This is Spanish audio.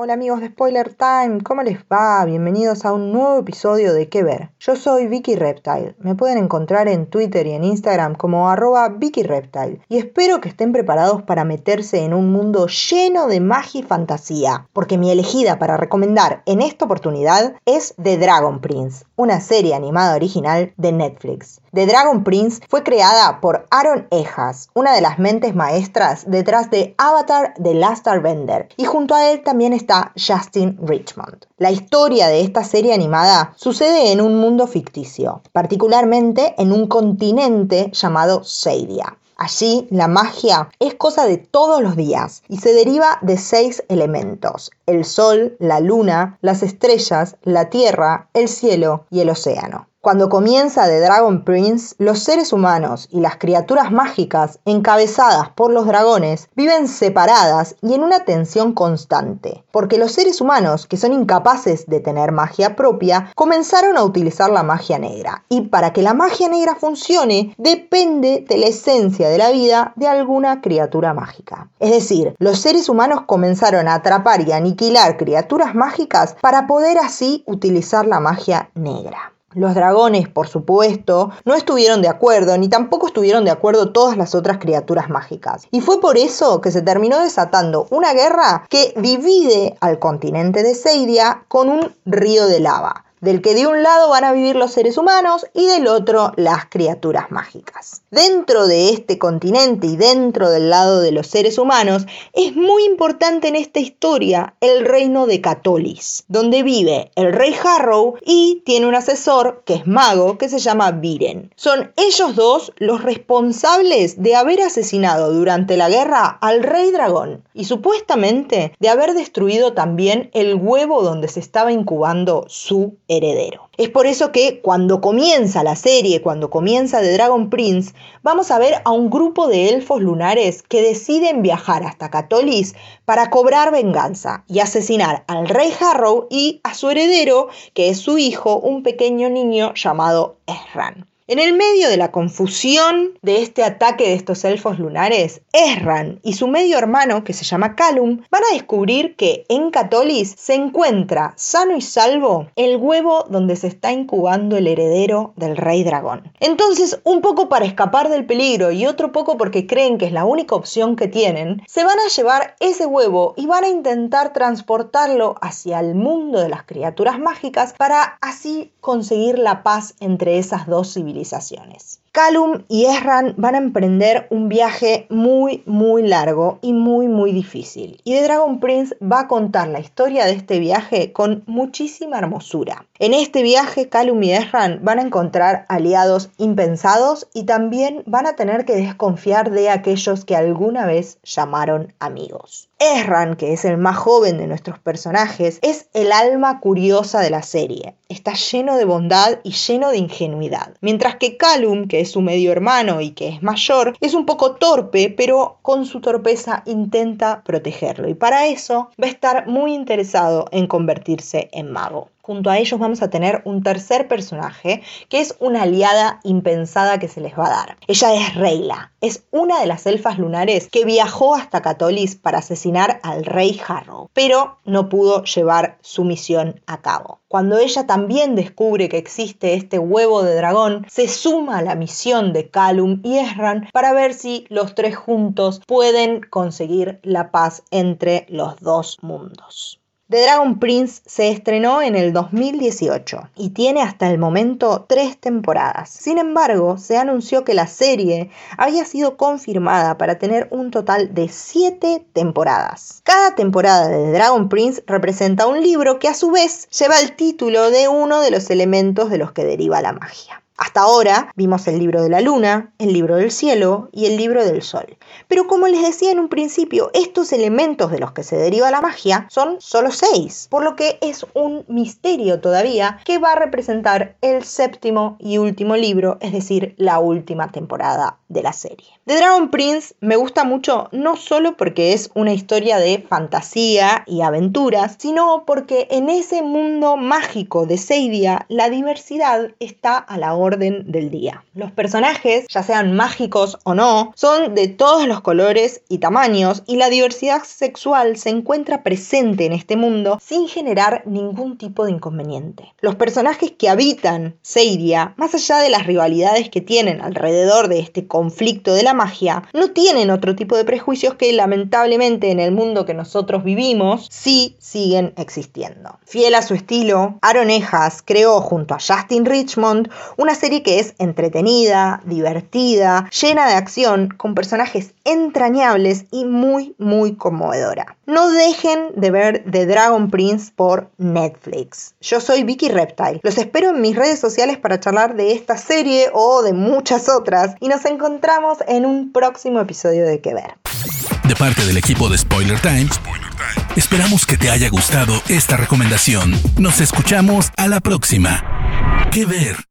Hola amigos de Spoiler Time, ¿cómo les va? Bienvenidos a un nuevo episodio de ¿Qué ver? Yo soy Vicky Reptile, me pueden encontrar en Twitter y en Instagram como arroba Vicky Reptile y espero que estén preparados para meterse en un mundo lleno de magia y fantasía, porque mi elegida para recomendar en esta oportunidad es The Dragon Prince, una serie animada original de Netflix. The Dragon Prince fue creada por Aaron Ejas, una de las mentes maestras detrás de Avatar The Last Airbender, y junto a él también está Justin Richmond. La historia de esta serie animada sucede en un mundo ficticio, particularmente en un continente llamado Seidia. Allí la magia es cosa de todos los días y se deriva de seis elementos, el sol, la luna, las estrellas, la tierra, el cielo y el océano. Cuando comienza The Dragon Prince, los seres humanos y las criaturas mágicas encabezadas por los dragones viven separadas y en una tensión constante, porque los seres humanos, que son incapaces de tener magia propia, comenzaron a utilizar la magia negra. Y para que la magia negra funcione, depende de la esencia de la vida de alguna criatura mágica. Es decir, los seres humanos comenzaron a atrapar y aniquilar criaturas mágicas para poder así utilizar la magia negra. Los dragones, por supuesto, no estuvieron de acuerdo, ni tampoco estuvieron de acuerdo todas las otras criaturas mágicas. Y fue por eso que se terminó desatando una guerra que divide al continente de Seidia con un río de lava del que de un lado van a vivir los seres humanos y del otro las criaturas mágicas. Dentro de este continente y dentro del lado de los seres humanos es muy importante en esta historia el reino de Catolis, donde vive el rey Harrow y tiene un asesor que es mago que se llama Viren. Son ellos dos los responsables de haber asesinado durante la guerra al rey dragón y supuestamente de haber destruido también el huevo donde se estaba incubando su heredero. Es por eso que cuando comienza la serie, cuando comienza The Dragon Prince, vamos a ver a un grupo de elfos lunares que deciden viajar hasta Catolis para cobrar venganza y asesinar al rey Harrow y a su heredero, que es su hijo, un pequeño niño llamado Esran. En el medio de la confusión de este ataque de estos elfos lunares, Esran y su medio hermano, que se llama Calum, van a descubrir que en Catolis se encuentra sano y salvo el huevo donde se está incubando el heredero del rey dragón. Entonces, un poco para escapar del peligro y otro poco porque creen que es la única opción que tienen, se van a llevar ese huevo y van a intentar transportarlo hacia el mundo de las criaturas mágicas para así conseguir la paz entre esas dos civilizaciones civilizaciones. Calum y Esran van a emprender un viaje muy, muy largo y muy, muy difícil. Y The Dragon Prince va a contar la historia de este viaje con muchísima hermosura. En este viaje, Calum y Esran van a encontrar aliados impensados y también van a tener que desconfiar de aquellos que alguna vez llamaron amigos. Esran, que es el más joven de nuestros personajes, es el alma curiosa de la serie. Está lleno de bondad y lleno de ingenuidad. Mientras que Calum, que es su medio hermano y que es mayor, es un poco torpe, pero con su torpeza intenta protegerlo. Y para eso va a estar muy interesado en convertirse en mago. Junto a ellos vamos a tener un tercer personaje que es una aliada impensada que se les va a dar. Ella es Reyla, es una de las elfas lunares que viajó hasta Catolis para asesinar al rey Harrow, pero no pudo llevar su misión a cabo. Cuando ella también descubre que existe este huevo de dragón, se suma a la misión de Calum y Esran para ver si los tres juntos pueden conseguir la paz entre los dos mundos. The Dragon Prince se estrenó en el 2018 y tiene hasta el momento tres temporadas. Sin embargo, se anunció que la serie había sido confirmada para tener un total de siete temporadas. Cada temporada de The Dragon Prince representa un libro que a su vez lleva el título de uno de los elementos de los que deriva la magia. Hasta ahora vimos el libro de la luna, el libro del cielo y el libro del sol. Pero como les decía en un principio, estos elementos de los que se deriva la magia son solo seis, por lo que es un misterio todavía que va a representar el séptimo y último libro, es decir, la última temporada de la serie. The Dragon Prince me gusta mucho no solo porque es una historia de fantasía y aventuras, sino porque en ese mundo mágico de Seidia la diversidad está a la orden del día. Los personajes, ya sean mágicos o no, son de todos los colores y tamaños y la diversidad sexual se encuentra presente en este mundo sin generar ningún tipo de inconveniente. Los personajes que habitan Seidia, más allá de las rivalidades que tienen alrededor de este conflicto de la magia, no tienen otro tipo de prejuicios que lamentablemente en el mundo que nosotros vivimos sí siguen existiendo. Fiel a su estilo, Aaron Ejas creó junto a Justin Richmond una serie que es entretenida, divertida, llena de acción, con personajes entrañables y muy muy conmovedora. No dejen de ver The Dragon Prince por Netflix. Yo soy Vicky Reptile. Los espero en mis redes sociales para charlar de esta serie o de muchas otras y nos encontramos en un próximo episodio de Que Ver. De parte del equipo de Spoiler Times, esperamos que te haya gustado esta recomendación. Nos escuchamos a la próxima. Que Ver.